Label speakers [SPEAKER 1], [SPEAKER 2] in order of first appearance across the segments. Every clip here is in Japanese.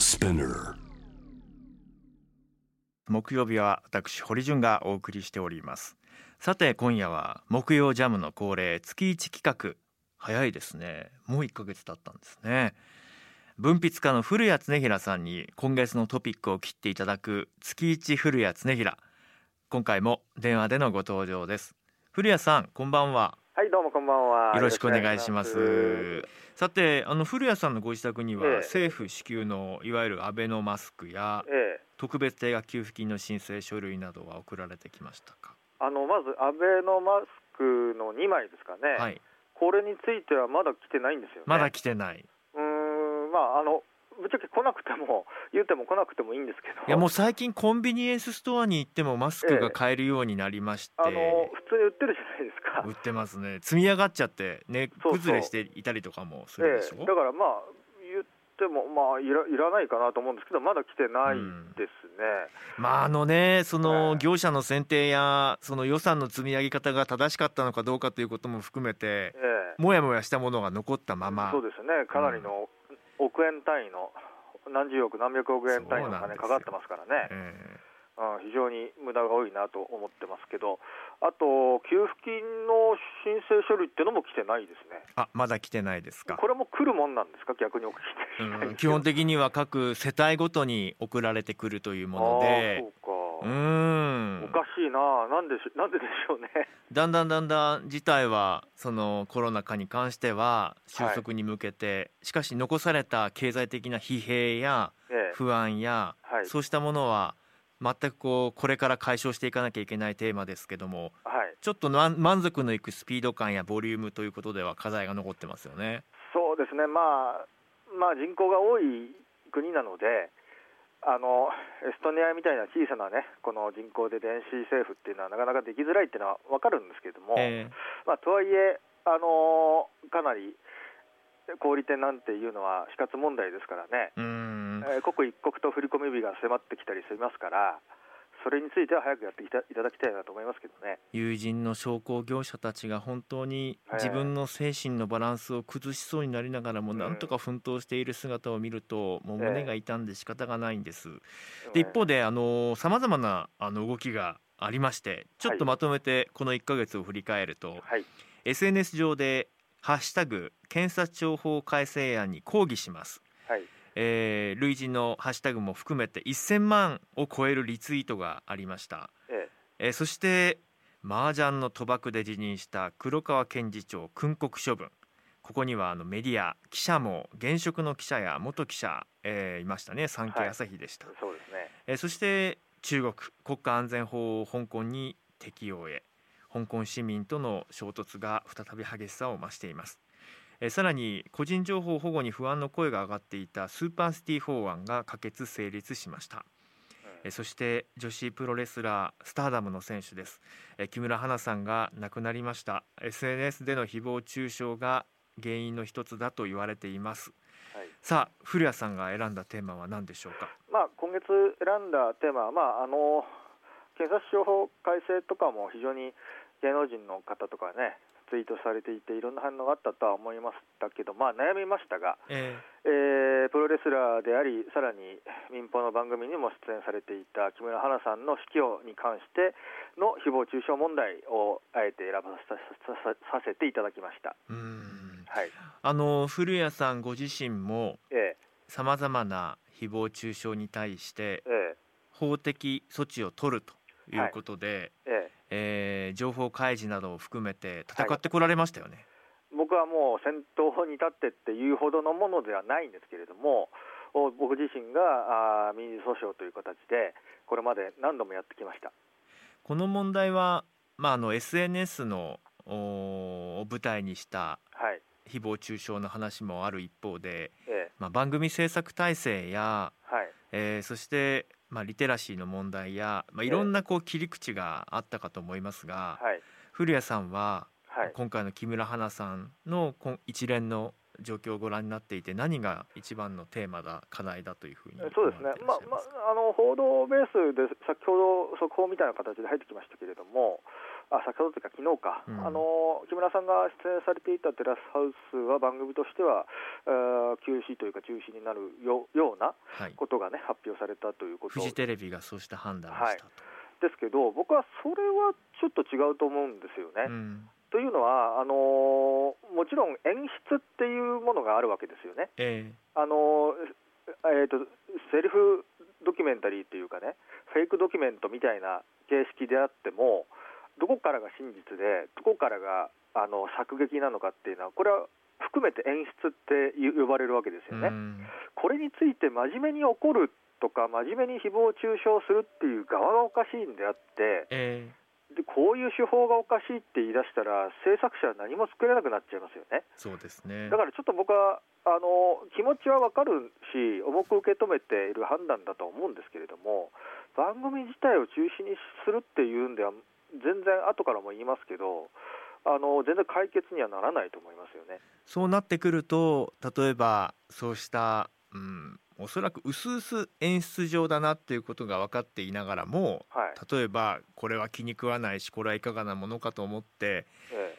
[SPEAKER 1] Spinner
[SPEAKER 2] 木曜日は私堀潤がお送りしております。さて今夜は木曜ジャムの恒例月一企画。早いですね。もう1ヶ月経ったんですね。文筆家の古谷恒平さんに今月のトピックを切っていただく月一古谷恒平。今回も電話でのご登場です。古谷さんこんばんは。
[SPEAKER 3] はい、どうもこんばんは。
[SPEAKER 2] よろしくお願いします。さてあの古谷さんのご自宅には、
[SPEAKER 3] ええ。
[SPEAKER 2] 政府支給のいわゆるアベノマスクや
[SPEAKER 3] ええ、
[SPEAKER 2] 特別定額給付金の申請書類などは送られてきましたか、
[SPEAKER 3] あのまずアベノマスクの2枚ですかね。
[SPEAKER 2] はい。
[SPEAKER 3] これについてはまだ来てないんですよね。
[SPEAKER 2] まだ来てない。う
[SPEAKER 3] ーん、まああのぶっちゃけ来なくても言っても来なくてもいいんですけど。
[SPEAKER 2] いやもう最近コンビニエンスストアに行ってもマスクが買えるようになりまして、
[SPEAKER 3] あの普通に売ってるじゃないですか。
[SPEAKER 2] 売ってますね。積み上がっちゃってね崩れしていたりとかもす
[SPEAKER 3] え
[SPEAKER 2] るでしょ、
[SPEAKER 3] え、だからまあ言ってもまあいらいらないかなと思うんですけど、まだ来てないですね。
[SPEAKER 2] まああのねそ
[SPEAKER 3] え
[SPEAKER 2] の
[SPEAKER 3] え
[SPEAKER 2] 業者の選定やその予算の積み上げ方が正しかったのかどうかということも含めて
[SPEAKER 3] ええ、
[SPEAKER 2] もやもやしたものが残ったまま。
[SPEAKER 3] そうですね。かなりの億円単位の何十億何百億円単位の金かかってますからね。
[SPEAKER 2] え
[SPEAKER 3] うん、非常に無駄が多いなと思ってますけど、あと、給付金の申請書類っていうのも来てないですね、
[SPEAKER 2] えあまだ来てないですか。
[SPEAKER 3] これも来るもんなんですか、逆にお聞きしたいん
[SPEAKER 2] うん
[SPEAKER 3] ですけど
[SPEAKER 2] 基本的には各世帯ごとに送られてくるというもので。
[SPEAKER 3] そうか、
[SPEAKER 2] ん。
[SPEAKER 3] おかしいな、なんでしなんででしょうね、
[SPEAKER 2] だんだんだんだん事態はそのコロナ禍に関しては収束に向けて、しかし残された経済的な疲弊や
[SPEAKER 3] ええ。
[SPEAKER 2] 不安や、
[SPEAKER 3] はい。
[SPEAKER 2] そうしたものは全くこうこれから解消していかなきゃいけないテーマですけども
[SPEAKER 3] はい、
[SPEAKER 2] ちょっとな満足のいくスピード感やボリュームということでは課題が残ってますよね。
[SPEAKER 3] そうですね、まあ、まあ、人口が多い国なので、あのエストニアみたいな小さなね、この人口で電子政府っていうのはなかなかできづらいっていうのは分かるんですけれども。
[SPEAKER 2] え
[SPEAKER 3] まあ、とはいえ、あのーかなり小売店なんていうのは死活問題ですからね、えー刻一刻と振り込み日が迫ってきたりしますから、それについては早くやっていただきたいなと思いますけどね。
[SPEAKER 2] 友人の商工業者たちが本当に
[SPEAKER 3] ええ
[SPEAKER 2] 自分の精神のバランスを崩しそうになりながらも
[SPEAKER 3] うん
[SPEAKER 2] なん。とか奮闘している姿を見るともう胸が痛んで仕方がないんです。で
[SPEAKER 3] えー
[SPEAKER 2] 一方であのさまざまなあの動きがありましてちょっとまとめてこの1ヶ月を振り返ると、
[SPEAKER 3] はい、
[SPEAKER 2] SNS 上で「ハッシュタグ検察庁法改正案に抗議します」
[SPEAKER 3] はい、
[SPEAKER 2] えー類似のハッシュタグも含めて1000万を超えるリツイートがありました。
[SPEAKER 3] え
[SPEAKER 2] え。ーそして麻雀の賭博で辞任した黒川検事長訓告処分。ここにはあのメディア記者も現職の記者や元記者、えーいましたね。産経朝日でした、
[SPEAKER 3] ーそうですね。
[SPEAKER 2] えーそして中国国家安全法を香港に適用へ。香港市民との衝突が再び激しさを増しています。えーさらに個人情報保護に不安の声が上がっていたスーパーシティ法案が可決成立しました。えーそして女子プロレスラースターダムの選手です。えー木村花さんが亡くなりました。SNS での誹謗中傷が原因の一つだと言われています。
[SPEAKER 3] はい。
[SPEAKER 2] さあ古谷さんが選んだテーマは何でしょうか？
[SPEAKER 3] まあ、今月選んだテーマは、まあ、あの検察庁法改正とかも非常に芸能人の方とかね、ツイートされていて、いろんな反応があったとは思いましたけど、まあ、悩みましたが、
[SPEAKER 2] え
[SPEAKER 3] え。ープロレスラーであり、さらに民放の番組にも出演されていた木村花さんの死去に関しての誹謗中傷問題をあえて選ばさせていただきました。はい。
[SPEAKER 2] あの古谷さんご自身も
[SPEAKER 3] え
[SPEAKER 2] さまざまな誹謗中傷に対して
[SPEAKER 3] ええ
[SPEAKER 2] 法的措置を取るということで、
[SPEAKER 3] えええ
[SPEAKER 2] えー情報開示などを含めて戦ってこられましたよね。
[SPEAKER 3] 僕はもう先頭に立ってっていうほどのものではないんですけれども、お僕自身があー民事訴訟という形で、これまで何度もやってきました。
[SPEAKER 2] この問題は、まあ、あの SNS のおを舞台にした
[SPEAKER 3] はい
[SPEAKER 2] 誹謗中傷の話もある一方で、
[SPEAKER 3] ええ
[SPEAKER 2] まあ、番組制作体制や、
[SPEAKER 3] はい
[SPEAKER 2] えーそして、まあ、リテラシーの問題や、まあ、いろんなこう切り口があったかと思いますが、
[SPEAKER 3] はい。
[SPEAKER 2] 古谷さんは
[SPEAKER 3] はい。
[SPEAKER 2] 今回の木村花さんの一連の状況をご覧になっていて何が一番のテーマだ課題だというふうに
[SPEAKER 3] そうですね、まあまあ、あの報道ベースで先ほど速報みたいな形で入ってきましたけれども、あ先ほどというか昨日か、
[SPEAKER 2] うん。
[SPEAKER 3] あの木村さんが出演されていたテラスハウスは番組としては、えー休止というか中止になるよような
[SPEAKER 2] はい、
[SPEAKER 3] ことがね発表されたということ。
[SPEAKER 2] フジテレビがそうした判断をしたと。
[SPEAKER 3] ですけど僕はそれはちょっと違うと思うんですよね。
[SPEAKER 2] うん。
[SPEAKER 3] というのはあのーもちろん演出っていうものがあるわけですよね。
[SPEAKER 2] え
[SPEAKER 3] あのえー、とセリフドキュメンタリーっていうかねフェイクドキュメントみたいな形式であってもどこからが真実でどこからがあの作劇なのかっていうのはこれは含めて演出って呼ばれるわけです
[SPEAKER 2] え
[SPEAKER 3] よね。
[SPEAKER 2] うん
[SPEAKER 3] これについて真面目に怒るとか真面目に誹謗中傷するっていう側がおかしいんであって
[SPEAKER 2] え
[SPEAKER 3] でこういう手法がおかしいって言い出したら制作者は何も作れなくなっちゃいますよね。
[SPEAKER 2] そうですね。
[SPEAKER 3] だからちょっと僕はあの気持ちはわかるし重く受け止めている判断だと思うんですけれども番組自体を中止にするっていうんでは全然後からも言いますけどあの全然解決にはならないと思いますよね。
[SPEAKER 2] そうなってくると例えばそうした、うん、おそらく薄々演出上だなっていうことが分かっていながらも
[SPEAKER 3] はい
[SPEAKER 2] 例えばこれは気に食わないしこれはいかがなものかと思って
[SPEAKER 3] え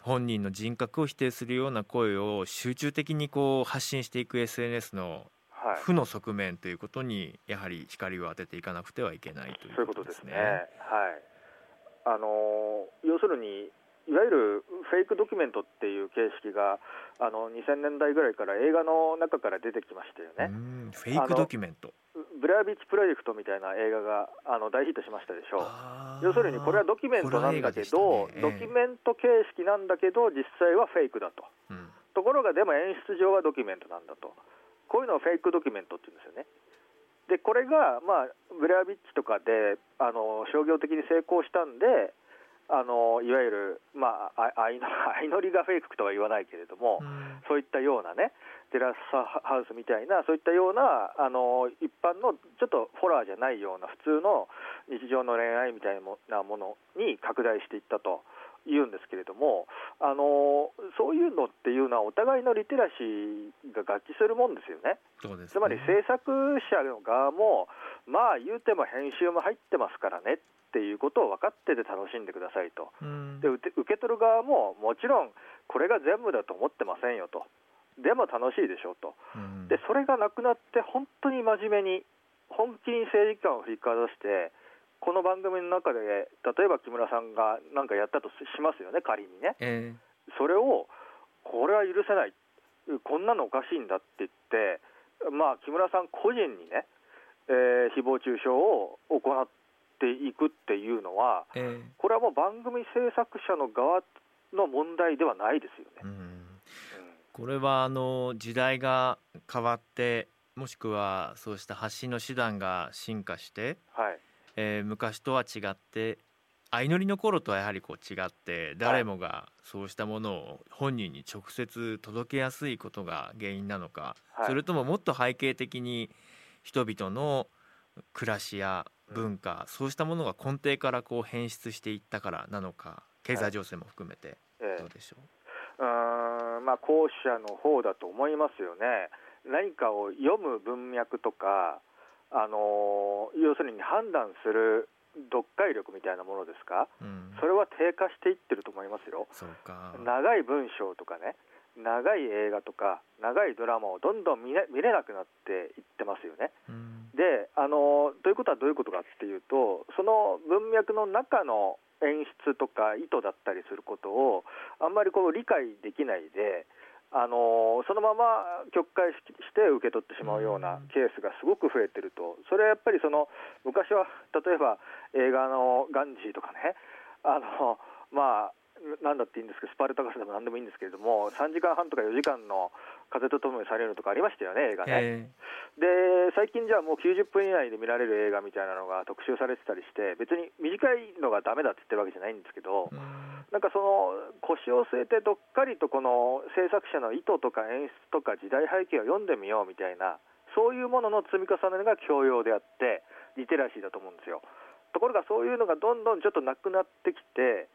[SPEAKER 2] 本人の人格を否定するような声を集中的にこう発信していく SNS の負の側面ということにやはり光を当てていかなくてはいけないとい
[SPEAKER 3] そういうう
[SPEAKER 2] こでね。
[SPEAKER 3] こととですすね。はい。あの要するにいわゆるフェイクドキュメントっていう形式があの2000年代ぐらいから映画の中から出てきましたよね。
[SPEAKER 2] うんフェイクドキュメント。
[SPEAKER 3] ブレアウィッチプロジェクトみたいな映画があの大ヒットしましたでしょう。要するにこれはドキュメントなんだけど、
[SPEAKER 2] ね
[SPEAKER 3] ドキュメント形式なんだけど実際はフェイクだと。
[SPEAKER 2] うん
[SPEAKER 3] ところがでも演出上はドキュメントなんだと。こういうのをフェイクドキュメントって言うんですよね。でこれが、まあ、ブレアビッチとかであの商業的に成功したんであのいわゆる、まあ、あ相の 相乗りがフェイクとは言わないけれども、
[SPEAKER 2] うん。
[SPEAKER 3] そういったようなねテラスハウスみたいなそういったようなあの一般のちょっとホラーじゃないような普通の日常の恋愛みたいなものに拡大していったと言うんですけれどもあのそういうのっていうのはお互いのリテラシーが合致するもんですよね。
[SPEAKER 2] そうですね。
[SPEAKER 3] つまり制作者の側もまあ言うても編集も入ってますからねっていうことを分かってて楽しんでくださいと。
[SPEAKER 2] うん。
[SPEAKER 3] で受け取る側ももちろんこれが全部だと思ってませんよと。でも楽しいでしょうと。
[SPEAKER 2] うん。
[SPEAKER 3] でそれがなくなって本当に真面目に本気に政治観を振りかざしてこの番組の中で例えば木村さんが何かやったとしますよね仮にね。
[SPEAKER 2] え
[SPEAKER 3] それをこれは許せない。こんなのおかしいんだって言ってまあ木村さん個人にね、えー誹謗中傷を行っていくっていうのは
[SPEAKER 2] ええ。
[SPEAKER 3] これはもう番組制作者の側の問題ではないですよね。
[SPEAKER 2] うん。
[SPEAKER 3] うん。
[SPEAKER 2] これはあの時代が変わってもしくはそうした発信の手段が進化して、
[SPEAKER 3] はい
[SPEAKER 2] えー昔とは違って相乗りの頃とはやはりこう違って誰もがそうしたものを本人に直接届けやすいことが原因なのか、
[SPEAKER 3] はい。
[SPEAKER 2] それとももっと背景的に人々の暮らしや文化、そうしたものが根底からこう変質していったからなのか経済情勢も含めて
[SPEAKER 3] ええ。
[SPEAKER 2] どうでしょ
[SPEAKER 3] う？ーんまあ後者の方だと思いますよね。何かを読む文脈とか、あのー要するに判断する読解力みたいなものですか、
[SPEAKER 2] う、うん、
[SPEAKER 3] それは低下していってると思いますよ。長い文章とかね、長い映画とか、長いドラマをどんどん見れ見れなくなっていってますよね。
[SPEAKER 2] うん
[SPEAKER 3] であのということはどういうことかっていうとその文脈の中の演出とか意図だったりすることをあんまりこう理解できないであのそのまま曲解しして受け取ってしまうような
[SPEAKER 2] うん。
[SPEAKER 3] ケースがすごく増えてると。それはやっぱりその昔は例えば映画のガンジーとかね。あのまあなんだっていいんですけどスパルタガスでもなんでもいいんですけれども3時間半とか4時間の風と共にされるとかありましたよね映画ね。
[SPEAKER 2] え
[SPEAKER 3] で最近じゃあもう90分以内で見られる映画みたいなのが特集されてたりして別に短いのがダメだって言ってるわけじゃないんですけど
[SPEAKER 2] えうん。
[SPEAKER 3] なんかその腰を据えてどっかりとこの制作者の意図とか演出とか時代背景を読んでみようみたいなそういうものの積み重ねが教養であってリテラシーだと思うんですよ。ところがそういうのがどんどんちょっとなくなってきて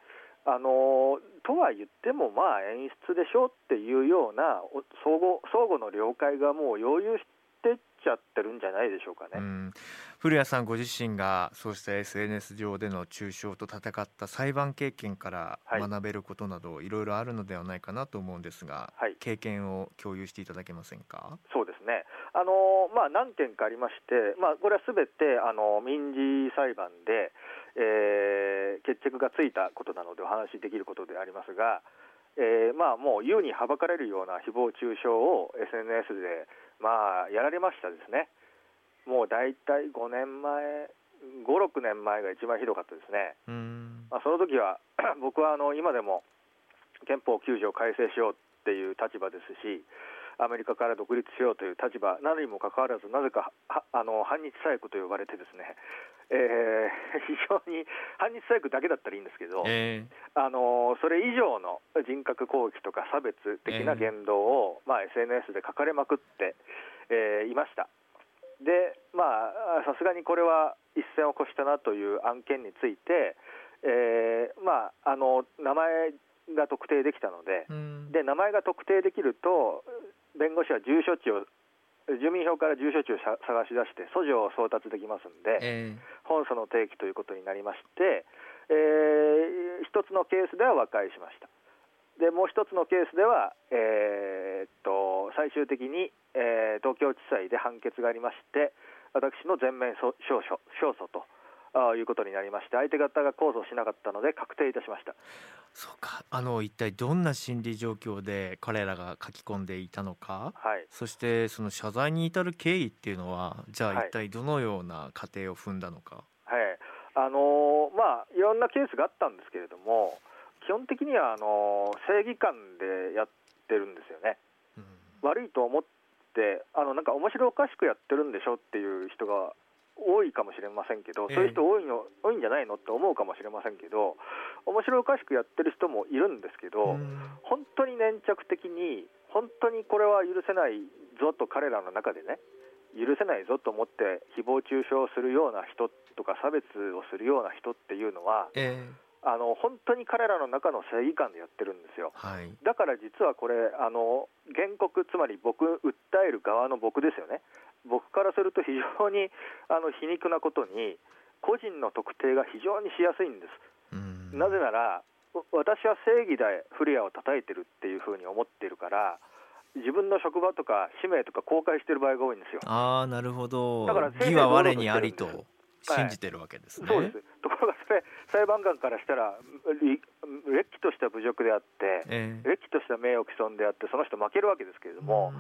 [SPEAKER 3] あのとは言ってもまあ演出でしょっていうようなお相互相互の了解がもう容易っていっちゃってるんじゃないでしょうかね。
[SPEAKER 2] うん、古谷さんご自身がそうした SNS 上での中傷と戦った裁判経験から
[SPEAKER 3] はい。
[SPEAKER 2] 学べることなどいろいろあるのではないかなと思うんですが、
[SPEAKER 3] はい。
[SPEAKER 2] 経験を共有していただけませんか？
[SPEAKER 3] そうですね、あのまあ、何件かありまして、まあ、これはすべてあの民事裁判で、えー決着がついたことなのでお話しできることでありますが、えーまあ、もう優にはばかれるような誹謗中傷を SNS で、まあ、やられましたですね、もう大体5年前、5、6年前が一番ひどかったですね。
[SPEAKER 2] うん
[SPEAKER 3] まあ、その時は 僕はあの今でも憲法9条を改正しようっていう立場ですしアメリカから独立しようという立場なのにもかかわらずなぜかはあの反日細工と呼ばれてですね、えー 非常に反日細工だけだったらいいんですけど、
[SPEAKER 2] え
[SPEAKER 3] あのそれ以上の人格攻撃とか差別的な言動を、まあ、SNS で書かれまくって、えーいました。で、まあ、さすがにこれは一線を越したなという案件について、えーまあ、あの名前が特定できたので
[SPEAKER 2] ーうん。
[SPEAKER 3] で、名前が特定できると、弁護士は住所地を住民票から住所地をさ探し出して、訴状を送達できますんで、
[SPEAKER 2] え
[SPEAKER 3] 本訴の提起ということになりまして、えー一つのケースでは和解しました。でもう一つのケースでは、えーっと最終的に、えー東京地裁で判決がありまして、私の全面訴勝訴ということになりまして、相手方が控訴しなかったので確定いたしました。
[SPEAKER 2] そうか。あの一体どんな心理状況で彼らが書き込んでいたのか。
[SPEAKER 3] はい。
[SPEAKER 2] そしてその謝罪に至る経緯っていうのはじゃあ
[SPEAKER 3] はい。
[SPEAKER 2] 一体どのような過程を踏んだのか、
[SPEAKER 3] はい。あのーまあ、いろんなケースがあったんですけれども、基本的にはあのー正義感でやってるんですよね。
[SPEAKER 2] うん。
[SPEAKER 3] 悪いと思ってあのなんか面白おかしくやってるんでしょっていう人が多いかもしれませんけど、
[SPEAKER 2] ええ。
[SPEAKER 3] そういう人多いの多いんじゃないのって思うかもしれませんけど面白おかしくやってる人もいるんですけど、
[SPEAKER 2] うん。
[SPEAKER 3] 本当に粘着的に本当にこれは許せないぞと彼らの中でね許せないぞと思って誹謗中傷をするような人とか差別をするような人っていうのは
[SPEAKER 2] え
[SPEAKER 3] あの本当に彼らの中の正義感でやってるんですよ。
[SPEAKER 2] ーはい。
[SPEAKER 3] だから実はこれあの原告つまり僕訴える側の僕ですよね僕からすると非常にあの皮肉なことに個人の特定が非常にしやすいんです、
[SPEAKER 2] うん。
[SPEAKER 3] なぜならわ私は正義でフレアを叩いてるっていうふうに思っているから自分の職場とか使命とか公開してる場合が多いんですよ。
[SPEAKER 2] ああなるほど。
[SPEAKER 3] だから
[SPEAKER 2] 義は我にありと信じてるわけですね、
[SPEAKER 3] そうです。ところがそれ裁判官からしたらりれっきとした侮辱であって
[SPEAKER 2] ええ。
[SPEAKER 3] れっきとした名誉毀損であってその人負けるわけですけれども、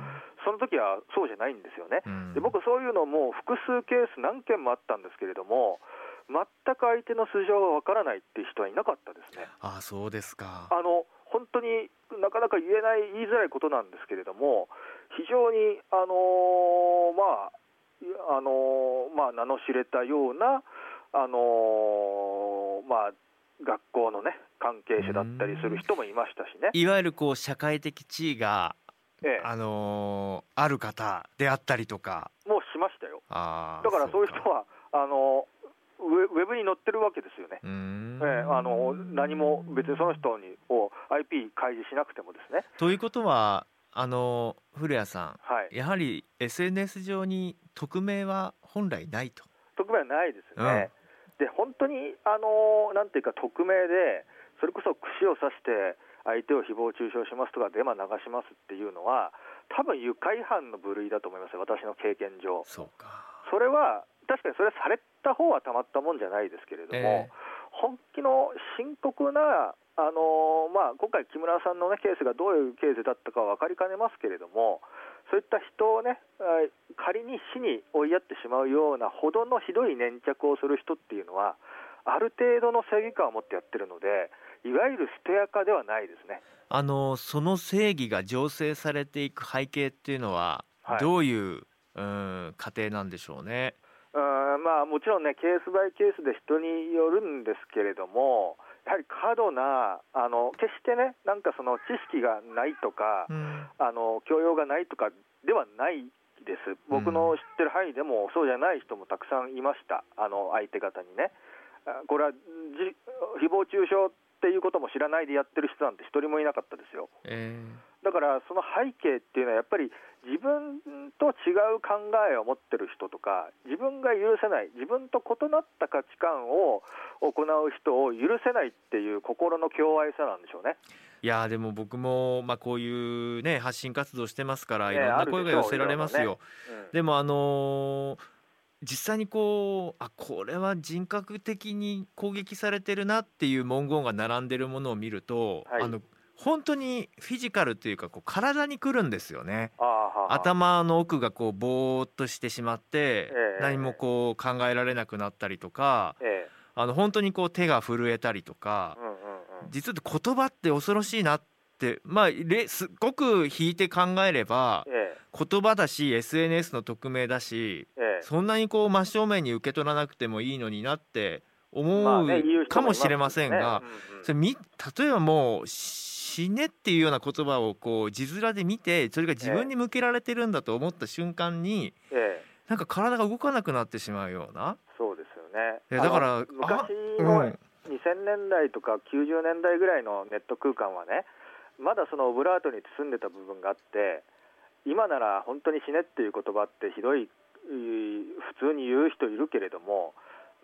[SPEAKER 3] その時はそうじゃないんですよね。
[SPEAKER 2] うん。
[SPEAKER 3] で僕、そういうのも複数ケース何件もあったんですけれども、全く相手の素性がわからないっていう人はいなかったですね。
[SPEAKER 2] ああそうですか。
[SPEAKER 3] あの本当になかなか言えない、言いづらいことなんですけれども、非常に、あのーまああのーまあ、名の知れたような、あのーまあ、学校のね、関係者だったりする人もいましたしね。
[SPEAKER 2] いわゆるこう社会的地位が、
[SPEAKER 3] ええ、
[SPEAKER 2] あのーある方であったりとか
[SPEAKER 3] もうしましたよ。だからそういう人
[SPEAKER 2] か
[SPEAKER 3] はあのウェブに載ってるわけですよね。ええあの何も別にその人にを IP 開示しなくてもですね。
[SPEAKER 2] ということはあの古谷さ
[SPEAKER 3] はい
[SPEAKER 2] ん。やはり SNS 上に匿名は本来ないと。
[SPEAKER 3] 匿名はないですね。で本当にあのなんていうか匿名でそれこそ串を刺して相手を誹謗中傷しますとかデマ流しますっていうのは多分愉快犯の部類だと思いますよ私の経験上。
[SPEAKER 2] そうか。
[SPEAKER 3] それは確かにそれされた方はたまったもんじゃないですけれども。
[SPEAKER 2] え
[SPEAKER 3] 本気の深刻な、あのまあ、今回、木村さんの、ね、ケースがどういうケースだったかは分かりかねますけれども、そういった人をね、あ仮に死に追いやってしまうようなほどのひどい粘着をする人っていうのは、ある程度の正義感を持ってやってるので、いわゆる捨てアカではないですね。
[SPEAKER 2] あのその正義が醸成されていく背景っていうのは、
[SPEAKER 3] はい
[SPEAKER 2] どういう、うん、過程なんでしょうね？
[SPEAKER 3] うんまあ、もちろんね、ケースバイケースで人によるんですけれども、やはり過度な、あの決してね、なんかその知識がないとか、
[SPEAKER 2] うん。
[SPEAKER 3] あの教養がないとかではないです、僕の知ってる範囲でもそうじゃない人もたくさんいました、あの相手方にね。あこれはじ誹謗中傷っていうことも知らないでやってる人なんて一人もいなかったですよ。
[SPEAKER 2] え
[SPEAKER 3] だからその背景っていうのはやっぱり自分と違う考えを持ってる人とか自分が許せない自分と異なった価値観を行う人を許せないっていう心の狭隘さなんでしょうね。
[SPEAKER 2] いやでも僕も、まあ、こういうね発信活動してますから、
[SPEAKER 3] ね
[SPEAKER 2] いろんな声が寄せられますよ。
[SPEAKER 3] うん
[SPEAKER 2] でもあのー実際にこうあこれは人格的に攻撃されてるなっていう文言が並んでるものを見ると、
[SPEAKER 3] はい
[SPEAKER 2] あの本当にフィジカルというかこう体にくるんですよね。頭の奥がこうぼーっとしてしまって、
[SPEAKER 3] ええ
[SPEAKER 2] 何もこう考えられなくなったりとか
[SPEAKER 3] え
[SPEAKER 2] あの本当にこう手が震えたりとか実は言葉って恐ろしいなってまあれすっごく引いて考えれば
[SPEAKER 3] え
[SPEAKER 2] 言葉だし SNS の匿名だしそんなにこう真正面に受け取らなくてもいいのになって思うか
[SPEAKER 3] も
[SPEAKER 2] しれませんがそれみ例えばもう死ねっていうような言葉をこう字面で見てそれが自分に向けられてるんだと思った瞬間に
[SPEAKER 3] ええ
[SPEAKER 2] なんか体が動かなくなってしまうような。
[SPEAKER 3] そうですよね。
[SPEAKER 2] だから
[SPEAKER 3] 昔
[SPEAKER 2] う
[SPEAKER 3] の
[SPEAKER 2] ん
[SPEAKER 3] 2000年代とか90年代ぐらいのネット空間はね、まだそのオブラートに包んでた部分があって、今なら本当に死ねっていう言葉ってひどい、普通に言う人いるけれども、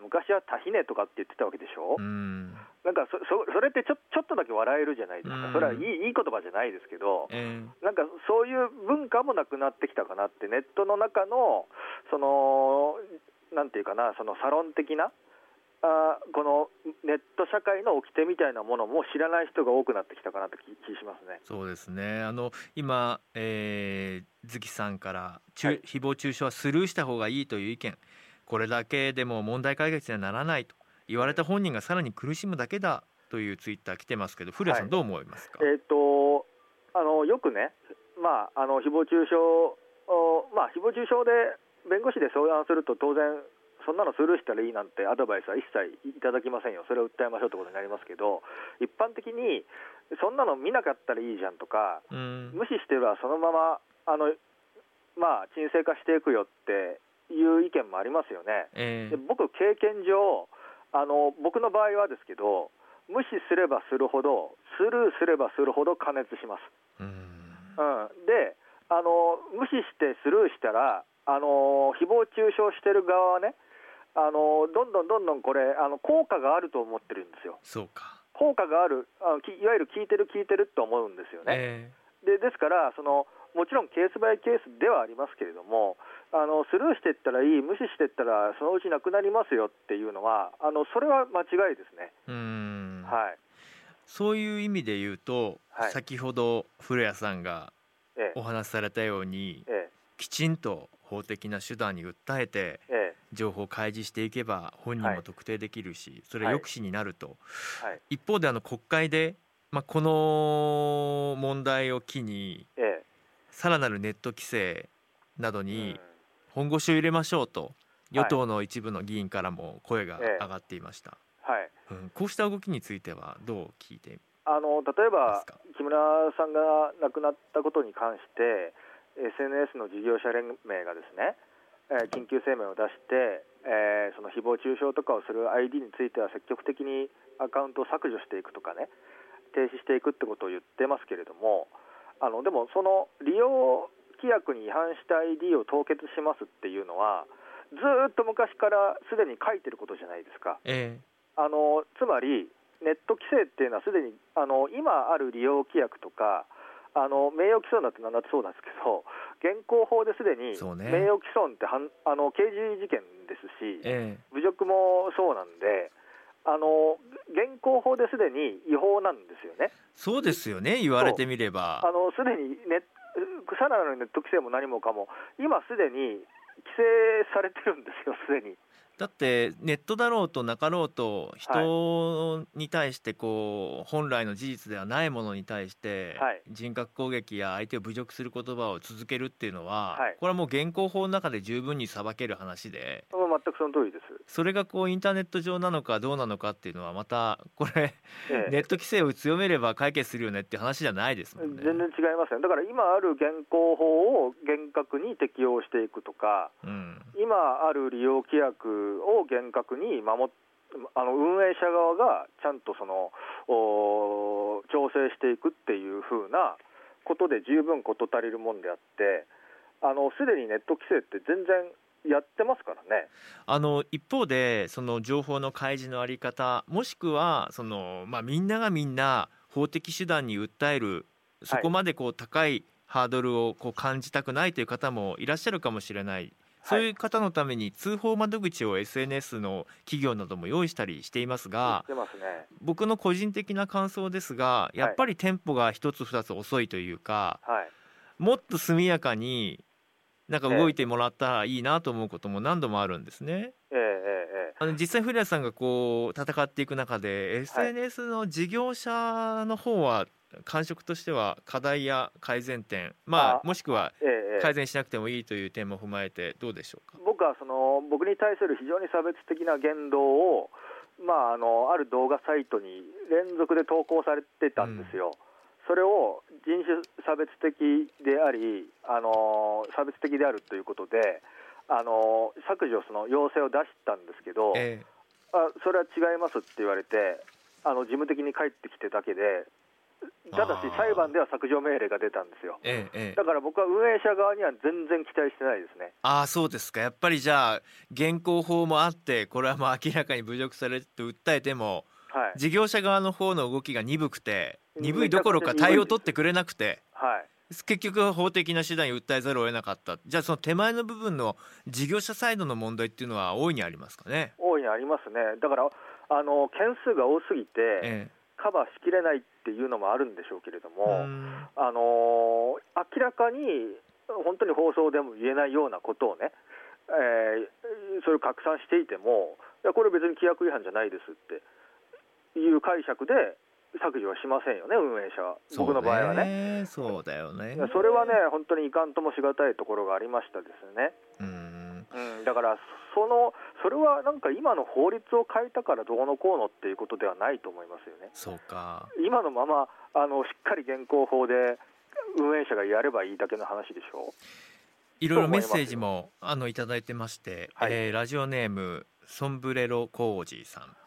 [SPEAKER 3] 昔はタヒネとかって言ってたわけでしょ、
[SPEAKER 2] うん。
[SPEAKER 3] なんかそそそれってちょちょっとだけ笑えるじゃないですか、
[SPEAKER 2] うん。
[SPEAKER 3] それはいいいい言葉じゃないですけど、
[SPEAKER 2] え
[SPEAKER 3] なんかそういう文化もなくなってきたかなって、ネットの中の、その、なんていうかな、そのサロン的な、あーこのネット社会の掟みたいなものも知らない人が多くなってきたかなって気気しますね。
[SPEAKER 2] そうですね。あの今、えー、月さんから、中
[SPEAKER 3] はい。
[SPEAKER 2] 誹謗中傷はスルーした方がいいという意見これだけでも問題解決にはならないと。言われた本人がさらに苦しむだけだというツイッター来てますけど古谷さん
[SPEAKER 3] はい。
[SPEAKER 2] どう思いますか、
[SPEAKER 3] えっ、とあのよくね、まあ、あの誹謗中傷、おまあ、誹謗中傷で弁護士で相談すると、当然、そんなのスルーしたらいいなんてアドバイスは一切いただきませんよ、それを訴えましょうってことになりますけど、一般的に、そんなの見なかったらいいじゃんとか、
[SPEAKER 2] うん。
[SPEAKER 3] 無視してればそのままあの、まあ、沈静化していくよっていう意見もありますよね。
[SPEAKER 2] えー
[SPEAKER 3] で僕、経験上あの、僕の場合はですけど、無視すればするほど、スルーすればするほど加熱します。
[SPEAKER 2] うん
[SPEAKER 3] うん、であの、無視してスルーしたら、あの誹謗中傷してる側はね、あのどんどんどんどんこれあの、効果があると思ってるんですよ。
[SPEAKER 2] そうか、
[SPEAKER 3] 効果がある、あのきいわゆる聞いてる、聞いてると思うんですよね。
[SPEAKER 2] え
[SPEAKER 3] でですからその、もちろんケースバイケースではありますけれども、あのスルーしていったらいい、無視していったらそのうちなくなりますよっていうのは、あのそれは間違いですね。
[SPEAKER 2] ーうん。
[SPEAKER 3] はい。
[SPEAKER 2] そういう意味で言うと、
[SPEAKER 3] はい。
[SPEAKER 2] 先ほど古谷さんが
[SPEAKER 3] ええ。
[SPEAKER 2] お話しされたように
[SPEAKER 3] え
[SPEAKER 2] きちんと法的な手段に訴えて
[SPEAKER 3] ええ。
[SPEAKER 2] 情報を開示していけば本人
[SPEAKER 3] はい。
[SPEAKER 2] も特定できるし、それは抑止になると、
[SPEAKER 3] えはい。
[SPEAKER 2] 一方であの国会で、まあ、この問題を機に
[SPEAKER 3] え
[SPEAKER 2] さらなるネット規制など
[SPEAKER 3] え
[SPEAKER 2] に
[SPEAKER 3] うん
[SPEAKER 2] 本腰を入れましょうと
[SPEAKER 3] はい。
[SPEAKER 2] 与党の一部の議員からも声が
[SPEAKER 3] ええ。
[SPEAKER 2] 上がっていました、
[SPEAKER 3] はい。
[SPEAKER 2] うん、こうした動きについてはどう聞いて
[SPEAKER 3] あの例えば木村さんが亡くなったことに関して SNS の事業者連盟がですね、えー緊急声明を出して、えーその誹謗中傷とかをする ID については積極的にアカウントを削除していくとかね停止していくってことを言ってますけれどもあのでもその利用規約に違反した ID を凍結しますっていうのはずーっと昔からすでに書いてることじゃないですか。
[SPEAKER 2] え
[SPEAKER 3] あのつまり、ネット規制っていうのは、すでにあの今ある利用規約とか、あの名誉毀損だってなんだってそうなんですけど、現行法ですでに名誉毀損ってはんあの刑事事件ですし、
[SPEAKER 2] ええ。
[SPEAKER 3] 侮辱もそうなんで、あの現行法ですでに違法なんですよね。
[SPEAKER 2] そうですよね言われてみれば。
[SPEAKER 3] あのすでにネさらなるネット規制も何もかも、今すでに規制されてるんですよ、すでに。
[SPEAKER 2] だってネットだろうとなかろうと人に対してこう本来の事実ではないものに対して
[SPEAKER 3] はい。
[SPEAKER 2] 人格攻撃や相手を侮辱する言葉を続けるっていうのは
[SPEAKER 3] はい。
[SPEAKER 2] これはもう現行法の中で十分に裁ける話で
[SPEAKER 3] うん全くその通りです。
[SPEAKER 2] それがこうインターネット上なのかどうなのかっていうのはまたこれ
[SPEAKER 3] ええ
[SPEAKER 2] ネット規制を強めれば解決するよねって話じゃないですもんね。
[SPEAKER 3] 全然違いますよ、だから今ある現行法を厳格に適用していくとか、
[SPEAKER 2] うん
[SPEAKER 3] 今ある利用規約を厳格に守っあの運営者側がちゃんとそのお調整していくっていう風なことで十分事足りるもんであってあのすでにネット規制って全然やってますからね。
[SPEAKER 2] あの一方でその情報の開示の在り方もしくはその、まあ、みんながみんな法的手段に訴えるそこまでこう高いハードルをこう感じたくないという方もいらっしゃるかもしれない。そういう方のために通報窓口を SNS の企業なども用意したりしていますが、
[SPEAKER 3] ね。
[SPEAKER 2] 僕の個人的な感想ですがやっぱりテンポが一つ二つ遅いというか、
[SPEAKER 3] はい。
[SPEAKER 2] もっと速やかになんか動いてもらったらいいなと思うことも何度もあるんですね。
[SPEAKER 3] えええええ
[SPEAKER 2] あの実際古谷さんがこう戦っていく中で SNS の事業者の方は感触としては課題や改善点まあ
[SPEAKER 3] あ
[SPEAKER 2] もしくは改善しなくてもいいという点も踏まえてどうでしょうか？
[SPEAKER 3] 僕はその僕に対する非常に差別的な言動を、まあ、あのある動画サイトに連続で投稿されてたんですよ、それを人種差別的でありあの差別的であるということであの削除その要請を出したんですけど、
[SPEAKER 2] え
[SPEAKER 3] あそれは違いますって言われてあの事務的に帰ってきてだけでただし裁判では削除命令が出たんですよ。
[SPEAKER 2] ええええ。
[SPEAKER 3] だから僕は運営者側には全然期待してないですね。
[SPEAKER 2] ああそうですか。やっぱりじゃあ現行法もあってこれはもう明らかに侮辱されると訴えても
[SPEAKER 3] はい。
[SPEAKER 2] 事業者側の方の動きが鈍くて鈍いどころか対応取ってくれなくて
[SPEAKER 3] はい。
[SPEAKER 2] 結局法的な手段に訴えざるを得なかった。じゃあその手前の部分の事業者サイドの問題っていうのは大いにありますかね？
[SPEAKER 3] 大いにありますね、だからあの件数が多すぎて、
[SPEAKER 2] え
[SPEAKER 3] カバーしきれないっていうのもあるんでしょうけれど
[SPEAKER 2] え
[SPEAKER 3] も、
[SPEAKER 2] うん。
[SPEAKER 3] あの明らかに本当に放送でも言えないようなことをね、えーそれを拡散していても、いやこれ別に規約違反じゃないですっていう解釈で削除はしませんよね、運営者は、僕の場合はね。
[SPEAKER 2] ねそうだよね。
[SPEAKER 3] それはね、本当にいかんともしがたいところがありましたですね。
[SPEAKER 2] うん。
[SPEAKER 3] うん、だからその、それはなんか今の法律を変えたからどうのこうのっていうことではないと思いますよね。
[SPEAKER 2] そうか。
[SPEAKER 3] 今のままあのしっかり現行法で運営者がやればいいだけの話でしょ。
[SPEAKER 2] いろいろメッセージもあのいただいてまして、
[SPEAKER 3] はい。
[SPEAKER 2] えーラジオネームソンブレロコージーさん、
[SPEAKER 3] はい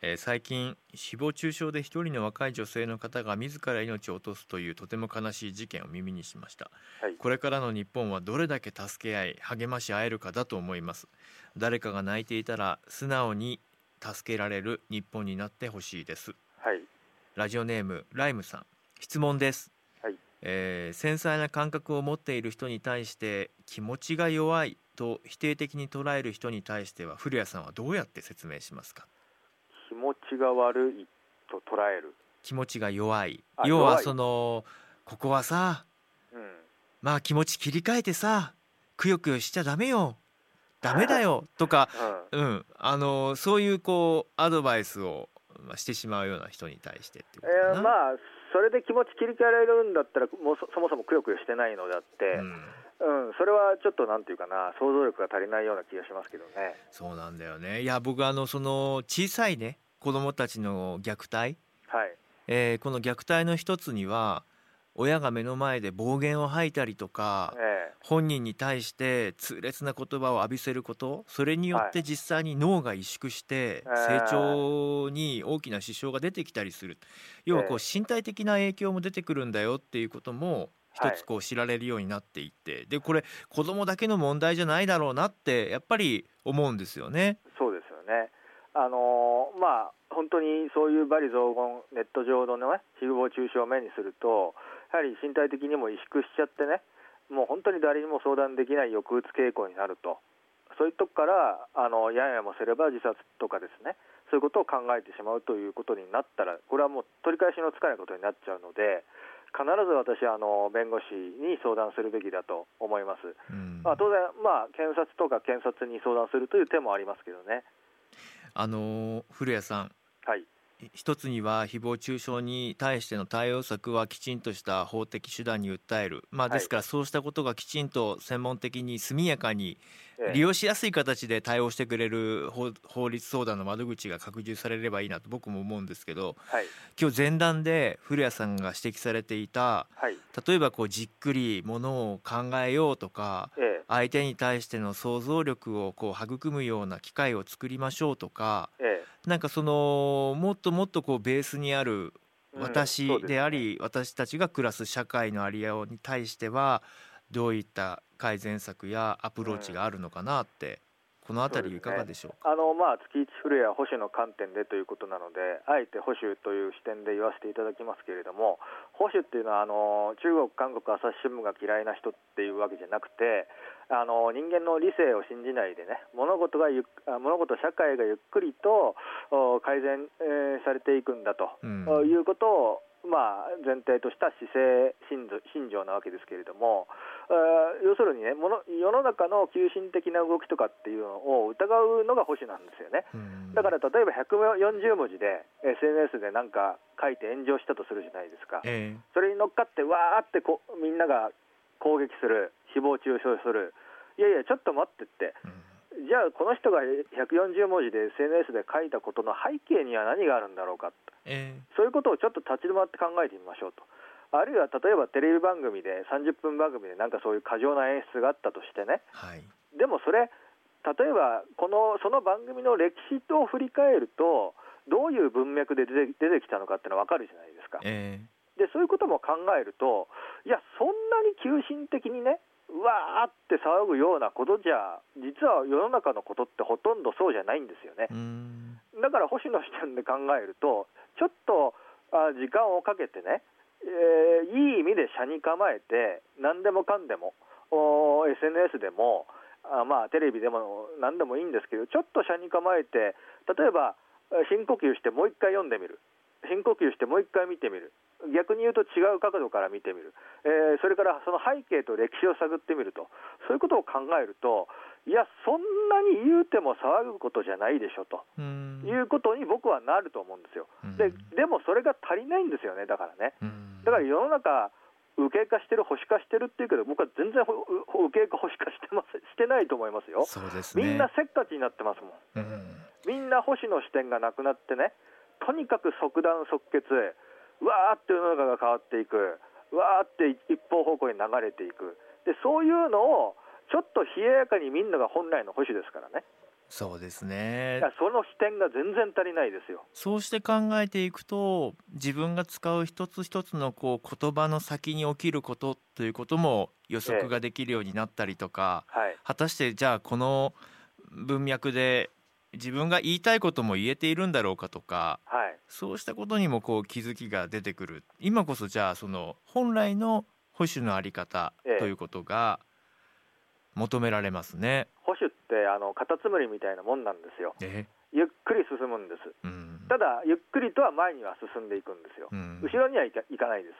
[SPEAKER 2] えー最近誹謗中傷で一人の若い女性の方が自ら命を落とすというとても悲しい事件を耳にしました。
[SPEAKER 3] はい。
[SPEAKER 2] これからの日本はどれだけ助け合い励まし合えるかだと思います。誰かが泣いていたら素直に助けられる日本になってほしいです。
[SPEAKER 3] はい。
[SPEAKER 2] ラジオネームライムさん。質問です、
[SPEAKER 3] はい。
[SPEAKER 2] えー繊細な感覚を持っている人に対して気持ちが弱いと否定的に捉える人に対しては古谷さんはどうやって説明しますか？
[SPEAKER 3] 気持ちが悪いと捉える、
[SPEAKER 2] 気持ちが弱い。
[SPEAKER 3] あ
[SPEAKER 2] 要はそのここはさ
[SPEAKER 3] うん、
[SPEAKER 2] まあ気持ち切り替えてさくよくよしちゃダメよ。ダメだよ。とか
[SPEAKER 3] うん。
[SPEAKER 2] うん。あのそういうこうアドバイスをまあしてしまうような人に対してって
[SPEAKER 3] えーまあそれで気持ち切り替えられるんだったらもうそそもそもくよくよしてないのであって、
[SPEAKER 2] うん
[SPEAKER 3] うんそれはちょっとなんていうかな想像力が足りないような気がしますけどね。
[SPEAKER 2] そうなんだよね。いや僕あのその小さいね子供たちの虐待、
[SPEAKER 3] はい。
[SPEAKER 2] えーこの虐待の一つには親が目の前で暴言を吐いたりとか
[SPEAKER 3] え
[SPEAKER 2] 本人に対して痛烈な言葉を浴びせることそれによって実際に脳が萎縮して
[SPEAKER 3] えー
[SPEAKER 2] 成長に大きな支障が出てきたりする。要はこう身体的な影響も出てくるんだよっていうことも一つこう知られるようになっていってでこれ子供だけの問題じゃないだろうなってやっぱり思うんですよね。
[SPEAKER 3] そうですよね。あのーまあ本当にそういう罵詈雑言ネット上のね誹謗中傷を目にするとやはり身体的にも萎縮しちゃってねもう本当に誰にも相談できない抑うつ傾向になると。そういうとこからあのややもすれば自殺とかですねそういうことを考えてしまうということになったらこれはもう取り返しのつかないことになっちゃうので必ず私はあの弁護士に相談するべきだと思います。
[SPEAKER 2] うん。
[SPEAKER 3] まあ、当然、まあ、検察とか検察に相談するという手もありますけどね。
[SPEAKER 2] あのー古谷さん。
[SPEAKER 3] はい、
[SPEAKER 2] 一つには誹謗中傷に対しての対応策はきちんとした法的手段に訴える、まあ、
[SPEAKER 3] はい。
[SPEAKER 2] ですからそうしたことがきちんと専門的に速やかに
[SPEAKER 3] ええ
[SPEAKER 2] 利用しやすい形で対応してくれる法法律相談の窓口が拡充されればいいなと僕も思うんですけど
[SPEAKER 3] はい、
[SPEAKER 2] 今日前段で古谷さんが指摘されていた
[SPEAKER 3] はい、
[SPEAKER 2] 例えばこうじっくりものを考えようとか
[SPEAKER 3] ええ、
[SPEAKER 2] 相手に対しての想像力をこう育むような機会を作りましょうとか
[SPEAKER 3] え
[SPEAKER 2] なんかそのもっともっとこうベースにある
[SPEAKER 3] うん
[SPEAKER 2] 私であり、私たちが暮らす社会のありように対してはどういった改善策やアプローチがあるのかなって、このあたりいかがでしょうか？
[SPEAKER 3] あのまあ、月一フレア保守の観点でということなので、あえて保守という視点で言わせていただきますけれども、保守っていうのはあの中国、韓国、朝日新聞が嫌いな人っていうわけじゃなくて、あの人間の理性を信じないでね、物事がゆ物事、社会がゆっくりとお改善、えーされていくんだと、
[SPEAKER 2] うん。
[SPEAKER 3] いうことを、まあ、前提とした姿勢信条信条なわけですけれども、要するにねもの、世の中の急進的な動きとかっていうのを疑うのが保守なんですよね。
[SPEAKER 2] うん
[SPEAKER 3] だから例えば140文字で SNS で何か書いて炎上したとするじゃないですか、
[SPEAKER 2] え
[SPEAKER 3] それに乗っかって、わーってこうみんなが攻撃する、誹謗中傷する、いやいや、ちょっと待ってって、
[SPEAKER 2] えうん
[SPEAKER 3] じゃあ、この人が140文字で SNS で書いたことの背景には何があるんだろうか、
[SPEAKER 2] え
[SPEAKER 3] そういうことをちょっと立ち止まって考えてみましょうと。あるいは例えばテレビ番組で30分番組でなんかそういう過剰な演出があったとしてね、
[SPEAKER 2] はい。
[SPEAKER 3] でもそれ、例えばこのその番組の歴史を振り返ると、どういう文脈で出て出てきたのかっていうのは分かるじゃないですか。
[SPEAKER 2] え。
[SPEAKER 3] でそういうことも考えると、いや、そんなに急進的にね、うわーって騒ぐようなことじゃ、実は世の中のことってほとんどそうじゃないんですよね。だから星野視点で考えると、ちょっとあ時間をかけてね、えーいい意味で車に構えて、何でもかんでも、お SNS でも、あまあ、テレビでも何でもいいんですけど、ちょっと車に構えて、例えばえー深呼吸してもう一回読んでみる、深呼吸してもう一回見てみる、逆に言うと違う角度から見てみる、えーそれからその背景と歴史を探ってみると、そういうことを考えると、いや、そんなに言うても騒ぐことじゃないでしょと。
[SPEAKER 2] うん。
[SPEAKER 3] いうことに僕はなると思うんですよ、
[SPEAKER 2] うん。
[SPEAKER 3] ででもそれが足りないんですよね、だからね、
[SPEAKER 2] うん。
[SPEAKER 3] だから世の中、右傾化してる、保守化してるっていうけど、僕は全然右傾化、保守化してますしてないと思いますよ、
[SPEAKER 2] そうですね。
[SPEAKER 3] みんなせっかちになってますもん、
[SPEAKER 2] うん。
[SPEAKER 3] みんな保守の視点がなくなってね、とにかく即断即決、わーって世の中が変わっていく、わーって一方方向に流れていく、でそういうのをちょっと冷ややかに見るのが本来の保守ですからね、
[SPEAKER 2] そうです
[SPEAKER 3] い
[SPEAKER 2] ね
[SPEAKER 3] やその視点が全然足りないですよ。
[SPEAKER 2] そうして考えていくと自分が使う一つ一つのこう言葉の先に起きることということも予測ができるようになったりとか、
[SPEAKER 3] はい。
[SPEAKER 2] 果たしてじゃあこの文脈で自分が言いたいことも言えているんだろうかとか
[SPEAKER 3] はい
[SPEAKER 2] そうしたことにもこう気づきが出てくる。今こそじゃあその本来の保守のあり方
[SPEAKER 3] ええ。
[SPEAKER 2] ということが求められますね。
[SPEAKER 3] 保守ってあのカタツムリみたいなもんなんですよ、
[SPEAKER 2] え
[SPEAKER 3] ゆっくり進むんです、
[SPEAKER 2] うん。
[SPEAKER 3] ただ、ゆっくりとは前には進んでいくんですよ、
[SPEAKER 2] うん。
[SPEAKER 3] 後ろにはいかいかないです、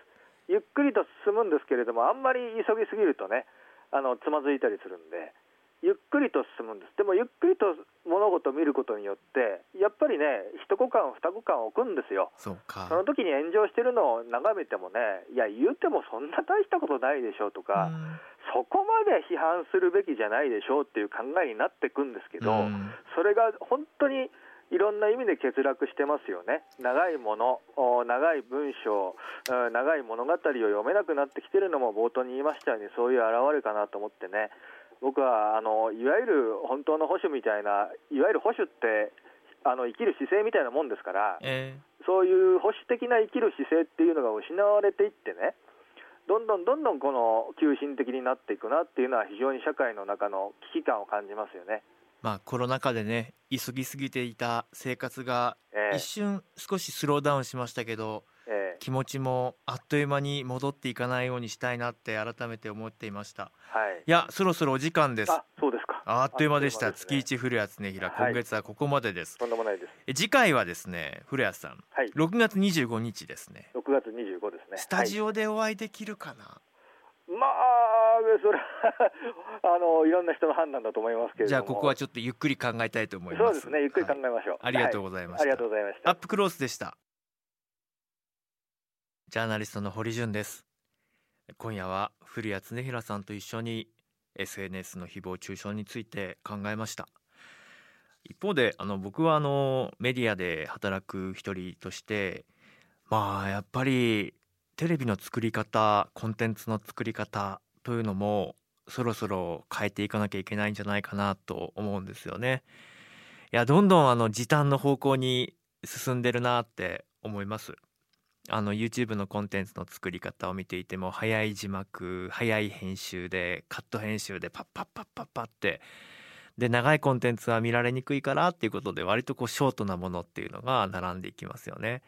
[SPEAKER 3] ゆっくりと進むんですけれども、あんまり急ぎすぎるとね、あのつまずいたりするんで、ゆっくりと進むんです、でもゆっくりと物事を見ることによって、やっぱりね、一股間、二股間置くんですよ。
[SPEAKER 2] そうか。
[SPEAKER 3] その時に炎上してるのを眺めてもね、いや、言うてもそんな大したことないでしょうとか、
[SPEAKER 2] うん。
[SPEAKER 3] そこまで批判するべきじゃないでしょうっていう考えになっていくんですけど、
[SPEAKER 2] うん。
[SPEAKER 3] それが本当にいろんな意味で欠落してますよね、長いもの、お長い文章、うん長い物語を読めなくなってきてるのも冒頭に言いましたように、そういう表れかなと思ってね、僕はあのいわゆる本当の保守みたいな、いわゆる保守って、あの生きる姿勢みたいなもんですから、
[SPEAKER 2] え
[SPEAKER 3] そういう保守的な生きる姿勢っていうのが失われていってね、どんどんどんどんこの急進的になっていくなっていうのは、非常に社会の中の危機感を感じますよね。
[SPEAKER 2] まあコロナ禍でね急ぎすぎていた生活が
[SPEAKER 3] ええ
[SPEAKER 2] 一瞬少しスローダウンしましたけど
[SPEAKER 3] ええ
[SPEAKER 2] 気持ちもあっという間に戻っていかないようにしたいなって改めて思っていました。
[SPEAKER 3] はい。
[SPEAKER 2] いやそろそろお時間です。
[SPEAKER 3] あそうですか。
[SPEAKER 2] あっという間でした。
[SPEAKER 3] ね。
[SPEAKER 2] 月一古谷恒平
[SPEAKER 3] はい。
[SPEAKER 2] 今月はここまでです、
[SPEAKER 3] とんでもないです。
[SPEAKER 2] え次回はですね古谷さん。
[SPEAKER 3] はい。
[SPEAKER 2] 6月25日ですね。
[SPEAKER 3] 6月25ですね。
[SPEAKER 2] スタジオでお会いできるかな、
[SPEAKER 3] はいまあ、それは あのいろんな人の判断だと思いますけれども。
[SPEAKER 2] じゃあここはちょっとゆっくり考えたいと思います。
[SPEAKER 3] そうですね。ゆっくり考え
[SPEAKER 2] はい
[SPEAKER 3] ましょう。
[SPEAKER 2] ありがとう
[SPEAKER 3] は
[SPEAKER 2] ございました、
[SPEAKER 3] い。ありがとうございました。
[SPEAKER 2] アッ。プクロースでしたジャーナリストの堀潤です今夜は古谷恒平さんと一緒に SNS の誹謗中傷について考えました一方であの僕はあのメディアで働く一人としてまあやっぱりテレビの作り方コンテンツの作り方というのもそろそろ変えていかなきゃいけないんじゃないかなと思うんですよね。いやどんどんあの時短の方向に進んでるなって思います。あの YouTube のコンテンツの作り方を見ていても早い字幕早い編集でカット編集でパッパッパッパッパって。で長いコンテンツは見られにくいからっていうことで割とこうショートなものっていうのが並んでいきますよね。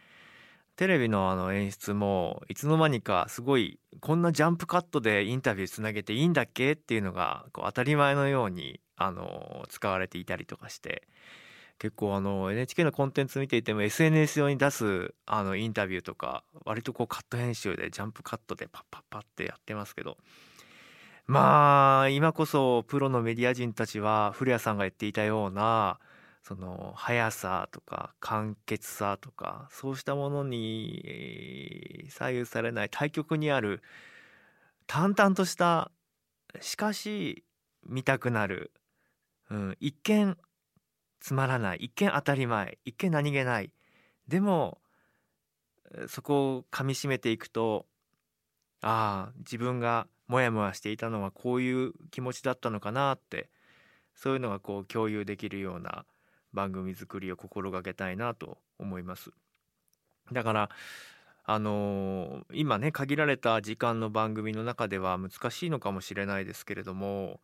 [SPEAKER 2] テレビのあの演出もいつの間にかすごいこんなジャンプカットでインタビューつなげていいんだっけ？っていうのがこう当たり前のようにあの使われていたりとかして。結構あの NHK のコンテンツ見ていても SNS 用に出すあのインタビューとか割とこうカット編集でジャンプカットでパッパッパッってやってますけど。まあ今こそプロのメディア人たちは古谷さんが言っていたようなその速さとか簡潔さとかそうしたものに左右されない対極にある淡々としたしかし見たくなる、うん、一見つまらない。一見当たり前。一見何気ない。でもそこをかみしめていくとああ自分がモヤモヤしていたのはこういう気持ちだったのかなってそういうのがこう共有できるような番組作りを心がけたいなと思います。だからあのー、今ね限られた時間の番組の中では難しいのかもしれないですけれども、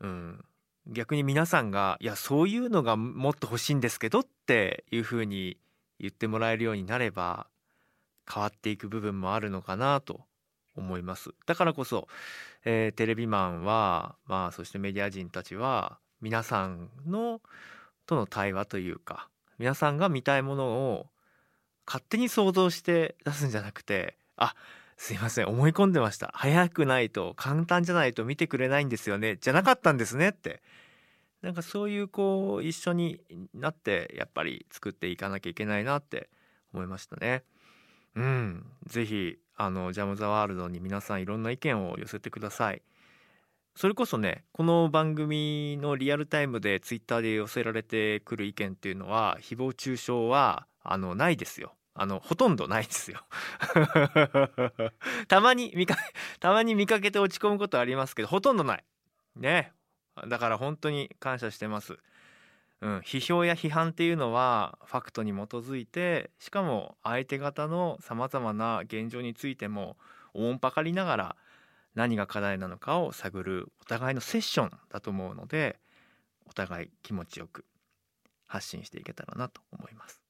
[SPEAKER 2] うん、逆に皆さんが「いやそういうのがもっと欲しいんですけど」っていうふうに言ってもらえるようになれば変わっていく部分もあるのかなと思います。だからこそ、えー、テレビマンはまあそしてメディア人たちは皆さんのとの対話というか皆さんが見たいものを勝手に想像して出すんじゃなくてあすいません思い込んでました早くないと簡単じゃないと見てくれないんですよねじゃなかったんですねってなんかそういうこう一緒になってやっぱり作っていかなきゃいけないなって思いましたね。うん、ぜひあのジャム・ザ・ワールドに皆さんいろんな意見を寄せてください。それこそねこの番組のリアルタイムでツイッターで寄せられてくる意見っていうのは誹謗中傷はあのないですよ。あのほとんどないですよ たまに見かたまに見かけて落ち込むことありますけどほとんどないねだから本当に感謝してます。うん、批評や批判っていうのはファクトに基づいてしかも相手方のさまざまな現状についてもおんぱかりながら何が課題なのかを探るお互いのセッションだと思うのでお互い気持ちよく発信していけたらなと思います。